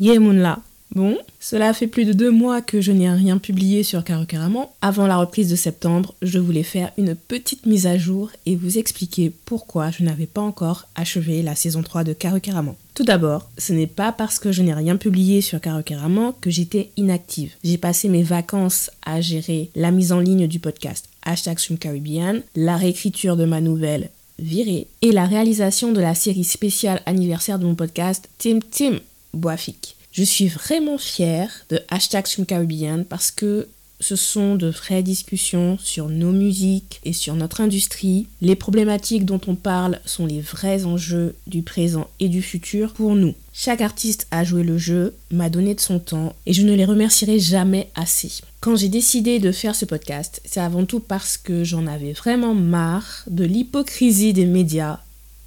Yemunla. Bon, cela fait plus de deux mois que je n'ai rien publié sur Caraman. Avant la reprise de septembre, je voulais faire une petite mise à jour et vous expliquer pourquoi je n'avais pas encore achevé la saison 3 de Caraman. Tout d'abord, ce n'est pas parce que je n'ai rien publié sur Caraman que j'étais inactive. J'ai passé mes vacances à gérer la mise en ligne du podcast Hashtag Caribbean, la réécriture de ma nouvelle Virée et la réalisation de la série spéciale anniversaire de mon podcast Tim Tim Boafik. Je suis vraiment fière de Hashtag Caribbean parce que ce sont de vraies discussions sur nos musiques et sur notre industrie. Les problématiques dont on parle sont les vrais enjeux du présent et du futur pour nous. Chaque artiste a joué le jeu, m'a donné de son temps et je ne les remercierai jamais assez. Quand j'ai décidé de faire ce podcast, c'est avant tout parce que j'en avais vraiment marre de l'hypocrisie des médias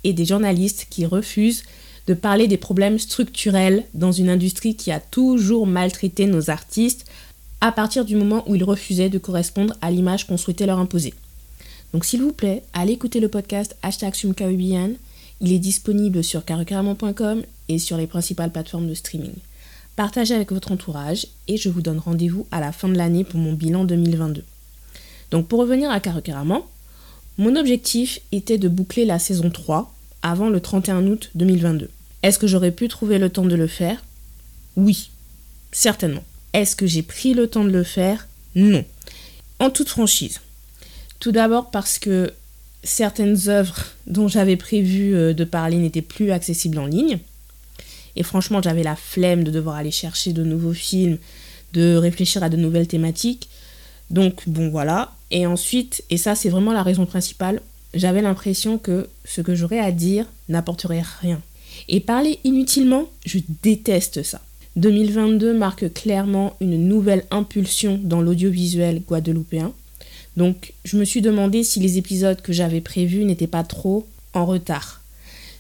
et des journalistes qui refusent de parler des problèmes structurels dans une industrie qui a toujours maltraité nos artistes à partir du moment où ils refusaient de correspondre à l'image qu'on souhaitait leur imposer. Donc s'il vous plaît, allez écouter le podcast hashtag. Il est disponible sur carrément.com et sur les principales plateformes de streaming. Partagez avec votre entourage et je vous donne rendez-vous à la fin de l'année pour mon bilan 2022. Donc pour revenir à Carrément, mon objectif était de boucler la saison 3 avant le 31 août 2022. Est-ce que j'aurais pu trouver le temps de le faire? Oui, certainement. Est-ce que j'ai pris le temps de le faire? Non. En toute franchise. Tout d'abord parce que certaines œuvres dont j'avais prévu euh, de parler n'étaient plus accessibles en ligne. Et franchement, j'avais la flemme de devoir aller chercher de nouveaux films, de réfléchir à de nouvelles thématiques. Donc bon voilà. Et ensuite, et ça c'est vraiment la raison principale, j'avais l'impression que ce que j'aurais à dire n'apporterait rien. Et parler inutilement, je déteste ça. 2022 marque clairement une nouvelle impulsion dans l'audiovisuel guadeloupéen. Donc je me suis demandé si les épisodes que j'avais prévus n'étaient pas trop en retard.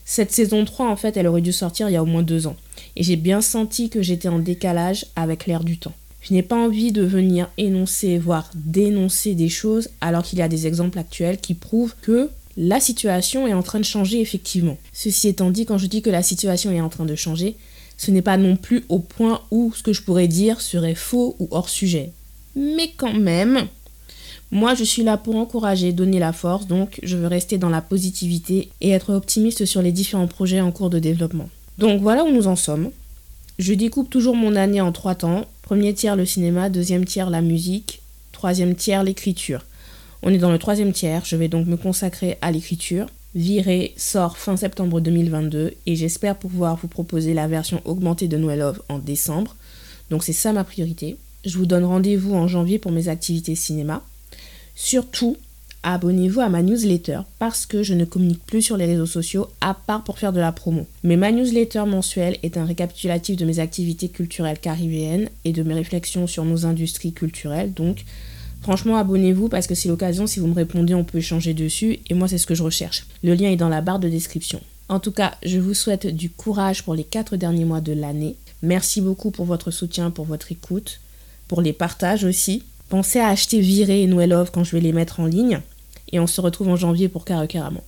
Cette saison 3, en fait, elle aurait dû sortir il y a au moins deux ans. Et j'ai bien senti que j'étais en décalage avec l'air du temps. Je n'ai pas envie de venir énoncer, voire dénoncer des choses, alors qu'il y a des exemples actuels qui prouvent que la situation est en train de changer effectivement. Ceci étant dit, quand je dis que la situation est en train de changer, ce n'est pas non plus au point où ce que je pourrais dire serait faux ou hors sujet. Mais quand même, moi je suis là pour encourager, donner la force, donc je veux rester dans la positivité et être optimiste sur les différents projets en cours de développement. Donc voilà où nous en sommes. Je découpe toujours mon année en trois temps. Premier tiers le cinéma, deuxième tiers la musique, troisième tiers l'écriture. On est dans le troisième tiers, je vais donc me consacrer à l'écriture. Viré sort fin septembre 2022 et j'espère pouvoir vous proposer la version augmentée de Noël Love en décembre. Donc c'est ça ma priorité. Je vous donne rendez-vous en janvier pour mes activités cinéma. Surtout, abonnez-vous à ma newsletter parce que je ne communique plus sur les réseaux sociaux à part pour faire de la promo. Mais ma newsletter mensuelle est un récapitulatif de mes activités culturelles caribéennes et de mes réflexions sur nos industries culturelles. Donc, franchement, abonnez-vous parce que c'est l'occasion, si vous me répondez, on peut échanger dessus et moi, c'est ce que je recherche. Le lien est dans la barre de description. En tout cas, je vous souhaite du courage pour les quatre derniers mois de l'année. Merci beaucoup pour votre soutien, pour votre écoute, pour les partages aussi. Pensez à acheter Viré et Noël Love quand je vais les mettre en ligne et on se retrouve en janvier pour Carrément.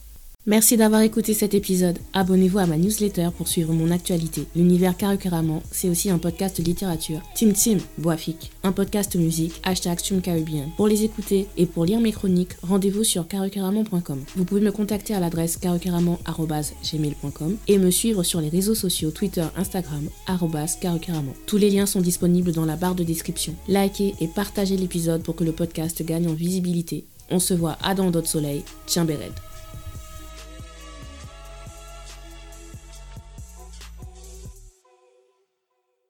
Merci d'avoir écouté cet épisode. Abonnez-vous à ma newsletter pour suivre mon actualité. L'univers Carrément, c'est aussi un podcast littérature. Tim Tim, Boafik, un podcast musique, hashtag Caribbean. Pour les écouter et pour lire mes chroniques, rendez-vous sur carrément.com. Vous pouvez me contacter à l'adresse carrément.gmail.com et me suivre sur les réseaux sociaux Twitter, Instagram, carrément. Tous les liens sont disponibles dans la barre de description. Likez et partagez l'épisode pour que le podcast gagne en visibilité on se voit à dans d'autres soleils. Tiens, Béred.